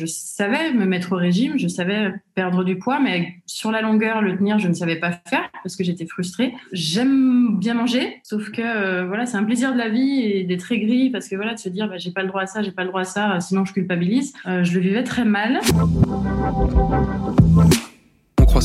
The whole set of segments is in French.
Je savais me mettre au régime, je savais perdre du poids, mais sur la longueur, le tenir, je ne savais pas faire parce que j'étais frustrée. J'aime bien manger, sauf que euh, voilà, c'est un plaisir de la vie et d'être aigri parce que voilà, de se dire bah, j'ai pas le droit à ça, j'ai pas le droit à ça, sinon je culpabilise. Euh, je le vivais très mal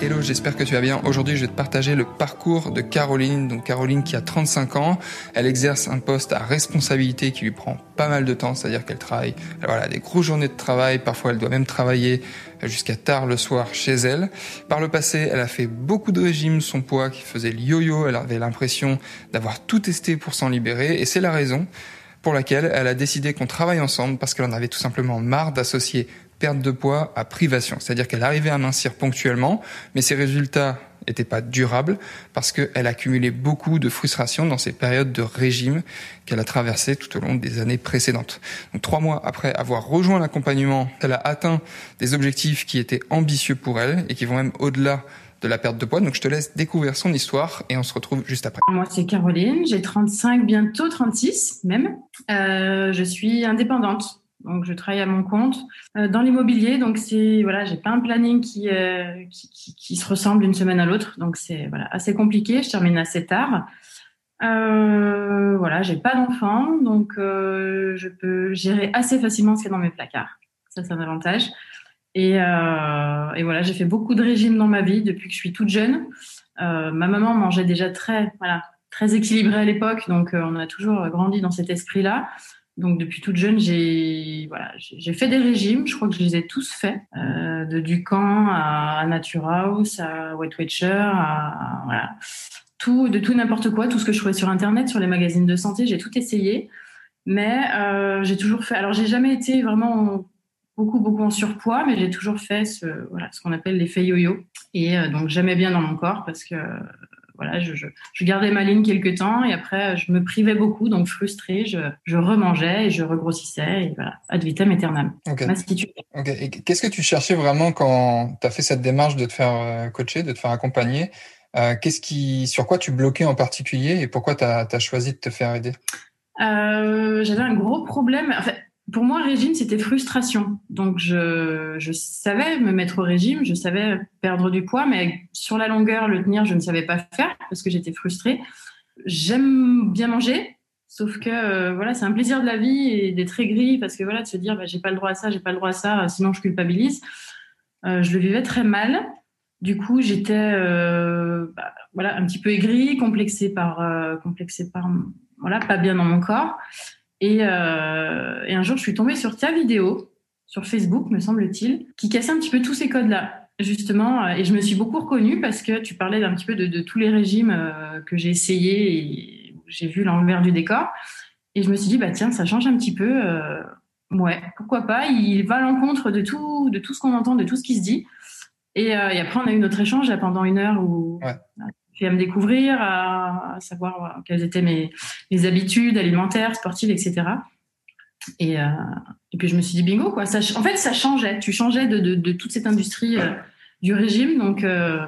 Hello, j'espère que tu vas bien. Aujourd'hui, je vais te partager le parcours de Caroline. Donc Caroline qui a 35 ans, elle exerce un poste à responsabilité qui lui prend pas mal de temps, c'est-à-dire qu'elle travaille voilà, des grosses journées de travail, parfois elle doit même travailler jusqu'à tard le soir chez elle. Par le passé, elle a fait beaucoup de régimes, son poids qui faisait le yo-yo, elle avait l'impression d'avoir tout testé pour s'en libérer et c'est la raison pour laquelle elle a décidé qu'on travaille ensemble parce qu'elle en avait tout simplement marre d'associer perte de poids à privation. C'est-à-dire qu'elle arrivait à mincir ponctuellement, mais ses résultats n'étaient pas durables parce qu'elle accumulait beaucoup de frustration dans ces périodes de régime qu'elle a traversées tout au long des années précédentes. Donc, trois mois après avoir rejoint l'accompagnement, elle a atteint des objectifs qui étaient ambitieux pour elle et qui vont même au-delà de la perte de poids. Donc je te laisse découvrir son histoire et on se retrouve juste après. Moi c'est Caroline, j'ai 35, bientôt 36 même. Euh, je suis indépendante. Donc, je travaille à mon compte euh, dans l'immobilier. Donc, c'est voilà, j'ai pas un planning qui, euh, qui, qui, qui, se ressemble d'une semaine à l'autre. Donc, c'est voilà assez compliqué. Je termine assez tard. Euh, voilà, j'ai pas d'enfant, donc euh, je peux gérer assez facilement ce qu'il y a dans mes placards. Ça, c'est un avantage. Et, euh, et voilà, j'ai fait beaucoup de régimes dans ma vie depuis que je suis toute jeune. ma maman mangeait déjà très voilà très équilibré à l'époque, donc on a toujours grandi dans cet esprit-là. Donc depuis toute jeune, j'ai voilà, j'ai fait des régimes. Je crois que je les ai tous faits, euh, de Ducamp à Nature House, à Weight Watcher, à voilà, tout, de tout n'importe quoi, tout ce que je trouvais sur internet, sur les magazines de santé, j'ai tout essayé. Mais euh, j'ai toujours fait. Alors j'ai jamais été vraiment beaucoup beaucoup en surpoids, mais j'ai toujours fait ce voilà ce qu'on appelle l'effet yo-yo. Et euh, donc jamais bien dans mon corps parce que voilà, je, je, je, gardais ma ligne quelques temps et après je me privais beaucoup, donc frustrée, je, je remangeais et je regrossissais et voilà, ad vitam aeternam. Okay. Qu'est-ce que tu cherchais vraiment quand tu as fait cette démarche de te faire euh, coacher, de te faire accompagner euh, Qu'est-ce qui, sur quoi tu bloquais en particulier et pourquoi tu as, as, choisi de te faire aider? Euh, J'avais un gros problème. En fait, pour moi, régime, c'était frustration. Donc, je, je, savais me mettre au régime, je savais perdre du poids, mais sur la longueur, le tenir, je ne savais pas faire parce que j'étais frustrée. J'aime bien manger, sauf que euh, voilà, c'est un plaisir de la vie et d'être aigri parce que voilà, de se dire, bah, j'ai pas le droit à ça, j'ai pas le droit à ça, sinon je culpabilise. Euh, je le vivais très mal. Du coup, j'étais euh, bah, voilà un petit peu aigri, complexée par, euh, complexée par voilà, pas bien dans mon corps. Et, euh, et, un jour, je suis tombée sur ta vidéo sur Facebook, me semble-t-il, qui cassait un petit peu tous ces codes-là, justement. Et je me suis beaucoup reconnue parce que tu parlais d'un petit peu de, de, tous les régimes euh, que j'ai essayés et j'ai vu l'envers du décor. Et je me suis dit, bah tiens, ça change un petit peu. Euh, ouais, pourquoi pas? Il va à l'encontre de tout, de tout ce qu'on entend, de tout ce qui se dit. Et, euh, et, après, on a eu notre échange pendant une heure où ouais à me découvrir, à, savoir quelles étaient mes, mes, habitudes alimentaires, sportives, etc. Et, euh, et, puis je me suis dit bingo quoi. En fait, ça changeait. Tu changeais de, de, toute cette industrie euh, du régime, donc. Euh,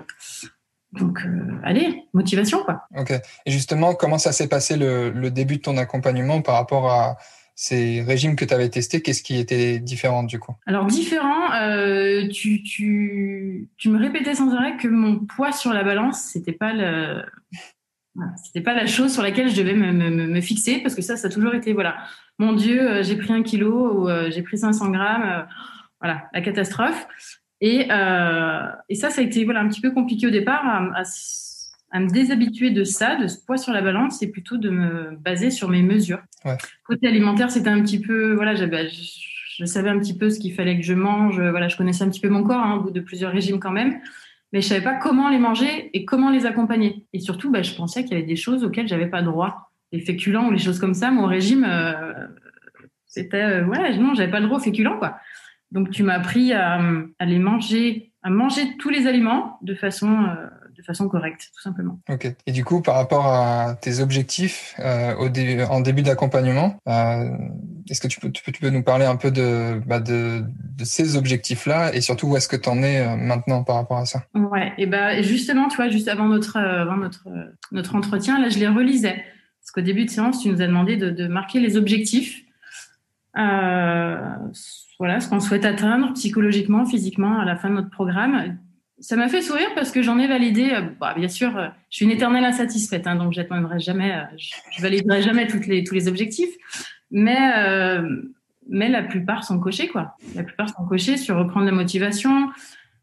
donc, euh, allez, motivation, quoi. Ok. Et justement, comment ça s'est passé le, le, début de ton accompagnement par rapport à, ces régimes que tu avais testés, qu'est-ce qui était différent du coup? Alors différent, euh, tu, me répétais sans arrêt que mon poids sur la balance, c'était pas pas la chose sur laquelle je devais me, fixer parce que ça, ça a toujours été voilà, mon Dieu, euh, j'ai pris un kilo ou euh, j'ai pris 500 grammes, voilà, la catastrophe. Et, ça, ça a été voilà un petit peu compliqué au départ à me déshabituer de ça, de ce poids sur la balance, c'est plutôt de me baser sur mes mesures. Ouais. Côté alimentaire, c'était un petit peu, voilà, j'avais, je, savais un petit peu ce qu'il fallait que je mange, voilà, je connaissais un petit peu mon corps, hein, au bout de plusieurs régimes quand même, mais je savais pas comment les manger et comment les accompagner. Et surtout, bah, je pensais qu'il y avait des choses auxquelles j'avais pas droit, les féculents ou les choses comme ça. Mon régime, euh, c'était, euh, ouais, non, j'avais pas le droit aux féculents, quoi. Donc tu m'as appris à, à, les manger, à manger tous les aliments de façon de façon correcte, tout simplement. Ok. Et du coup, par rapport à tes objectifs euh, au en début d'accompagnement, euh, est-ce que tu peux, tu peux, tu peux, nous parler un peu de, bah de, de ces objectifs-là et surtout où est-ce que tu en es euh, maintenant par rapport à ça? Ouais. Et ben justement, tu vois, juste avant notre avant notre notre entretien, là, je les relisais parce qu'au début de séance, tu nous as demandé de, de marquer les objectifs. Euh, voilà, ce qu'on souhaite atteindre psychologiquement, physiquement à la fin de notre programme ça m'a fait sourire parce que j'en ai validé. Euh, bah, bien sûr, euh, je suis une éternelle insatisfaite, hein, donc j'atteindrai jamais, euh, je, je, validerai jamais toutes les, tous les objectifs. Mais, euh, mais la plupart sont cochés, quoi. La plupart sont cochés sur reprendre la motivation,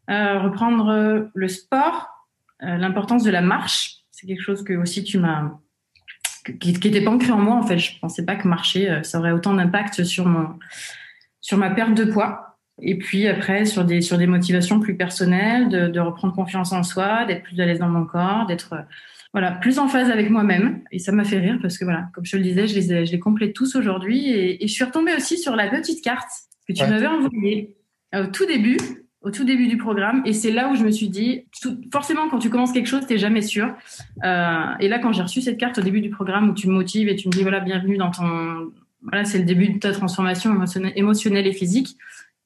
euh, reprendre le sport, l'importance de la marche. C'est quelque chose que aussi tu m'as, qui, qui était pas ancré en moi en fait. Je pensais pas que marcher, ça aurait autant d'impact sur mon, sur ma perte de poids. Et puis après, sur des, sur des motivations plus personnelles, de, de reprendre confiance en soi, d'être plus à l'aise dans mon corps, d'être voilà, plus en phase avec moi-même. Et ça m'a fait rire parce que voilà, comme je te le disais, je les, je les complète tous aujourd'hui. Et, et, je suis retombée aussi sur la petite carte que tu m'avais envoyée au tout début, au tout début du programme. Et c'est là où je me suis dit, tout, forcément, quand tu commences quelque chose, t'es jamais sûr. Euh, et là, quand j'ai reçu cette carte au début du programme où tu me motives et tu me dis, voilà, bienvenue dans ton, voilà, c'est le début de ta transformation émotionnelle et physique.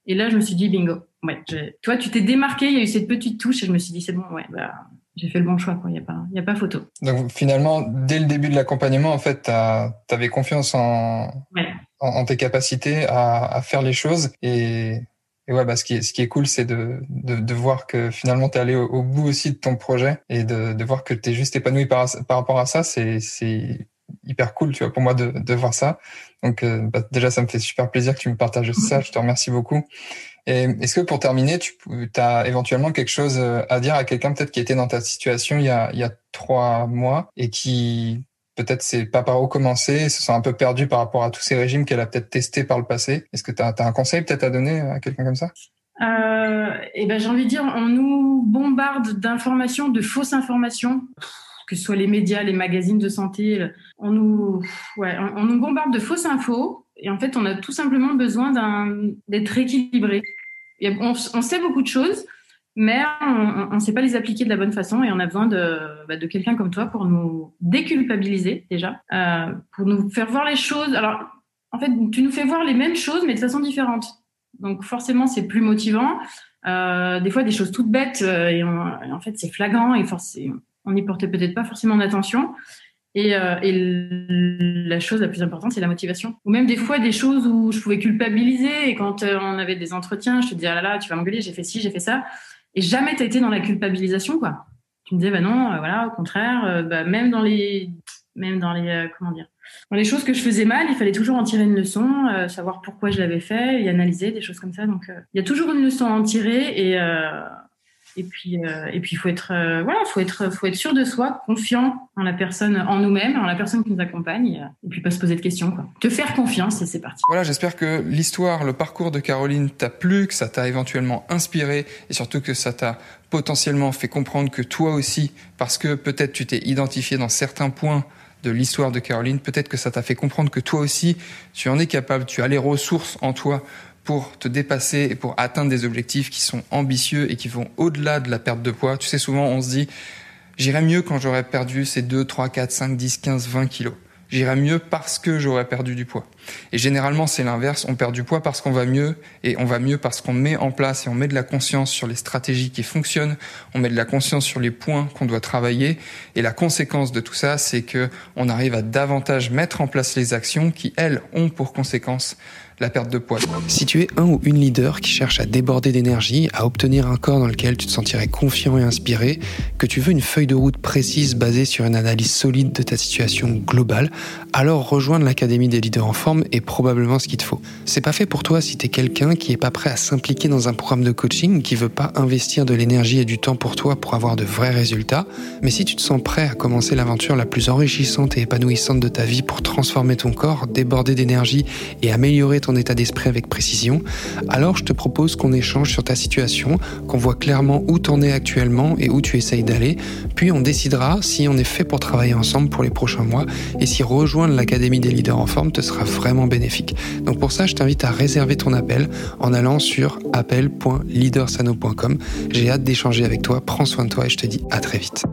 Et là, je me suis dit, bingo. Ouais, toi, tu t'es démarqué, il y a eu cette petite touche et je me suis dit, c'est bon, ouais, bah, j'ai fait le bon choix, Il n'y a pas, il y a pas photo. Donc, finalement, dès le début de l'accompagnement, en fait, tu avais confiance en, en, tes capacités à, à, faire les choses et, et ouais, bah, ce qui est, ce qui est cool, c'est de, de, de, voir que finalement, tu es allé au, bout aussi de ton projet et de, de voir que tu es juste épanoui par, par rapport à ça. C'est, c'est hyper cool, tu vois, pour moi de, de voir ça. Donc euh, bah, déjà, ça me fait super plaisir que tu me partages ça. Je te remercie beaucoup. Et est-ce que pour terminer, tu as éventuellement quelque chose euh, à dire à quelqu'un peut-être qui était dans ta situation il y a, il y a trois mois et qui peut-être sait pas par où commencer, se sent un peu perdu par rapport à tous ces régimes qu'elle a peut-être testés par le passé? Est-ce que tu as, as, un conseil peut-être à donner à quelqu'un comme ça? Euh, Eh ben, j'ai envie de dire, on nous bombarde d'informations, de fausses informations que ce soit les médias, les magazines de santé, on nous, ouais, on, nous bombarde de fausses infos. Et en fait, on a tout simplement besoin d'être équilibré. on, sait beaucoup de choses, mais on ne sait pas les appliquer de la bonne façon. Et on a besoin de, bah, quelqu'un comme toi pour nous déculpabiliser déjà, euh, pour nous faire voir les choses. Alors, en fait, tu nous fais voir les mêmes choses, mais de façon différente. Donc, forcément, c'est plus motivant. Euh, des fois, des choses toutes bêtes, euh, et, en fait, c'est flagrant et forcément on n'y portait peut-être pas forcément d'attention. Et, euh, et, la chose la plus importante, c'est la motivation. Ou même des fois des choses où je pouvais culpabiliser. Et quand euh, on avait des entretiens, je te disais, ah là là, tu vas m'engueuler, j'ai fait ci, j'ai fait ça. Et jamais tu été dans la culpabilisation, quoi. Tu me disais, bah non, euh, voilà, au contraire, euh, bah, même dans les, même dans les, euh, comment dire, dans les choses que je faisais mal, il fallait toujours en tirer une leçon, savoir pourquoi je l'avais fait et analyser des choses comme ça. Donc, il y a toujours une leçon à en tirer et et puis, euh, et puis, faut être, euh, voilà, faut être, faut être sûr de soi, confiant en la personne, en nous-mêmes, en la personne qui nous accompagne, et puis pas se poser de questions, quoi. Te faire confiance et c'est parti. Voilà, j'espère que l'histoire, le parcours de Caroline t'a plu, que ça t'a éventuellement inspiré, et surtout que ça t'a potentiellement fait comprendre que toi aussi, parce que peut-être tu t'es identifié dans certains points de l'histoire de Caroline, peut-être que ça t'a fait comprendre que toi aussi, tu en es capable, tu as les ressources en toi pour te dépasser et pour atteindre des objectifs qui sont ambitieux et qui vont au-delà de la perte de poids. Tu sais, souvent on se dit, j'irai mieux quand j'aurai perdu ces 2, 3, 4, 5, 10, 15, 20 kilos. J'irai mieux parce que j'aurai perdu du poids. Et généralement, c'est l'inverse. On perd du poids parce qu'on va mieux et on va mieux parce qu'on met en place et on met de la conscience sur les stratégies qui fonctionnent. On met de la conscience sur les points qu'on doit travailler. Et la conséquence de tout ça, c'est que on arrive à davantage mettre en place les actions qui, elles, ont pour conséquence la perte de poids. Si tu es un ou une leader qui cherche à déborder d'énergie, à obtenir un corps dans lequel tu te sentirais confiant et inspiré, que tu veux une feuille de route précise basée sur une analyse solide de ta situation globale, alors rejoindre l'Académie des leaders en est probablement ce qu'il te faut. C'est pas fait pour toi si tu es quelqu'un qui est pas prêt à s'impliquer dans un programme de coaching, qui veut pas investir de l'énergie et du temps pour toi pour avoir de vrais résultats, mais si tu te sens prêt à commencer l'aventure la plus enrichissante et épanouissante de ta vie pour transformer ton corps, déborder d'énergie et améliorer ton état d'esprit avec précision, alors je te propose qu'on échange sur ta situation, qu'on voit clairement où t'en es actuellement et où tu essayes d'aller, puis on décidera si on est fait pour travailler ensemble pour les prochains mois et si rejoindre l'Académie des leaders en forme te sera vraiment bénéfique. Donc pour ça, je t'invite à réserver ton appel en allant sur appel.leadersano.com. J'ai hâte d'échanger avec toi, prends soin de toi et je te dis à très vite.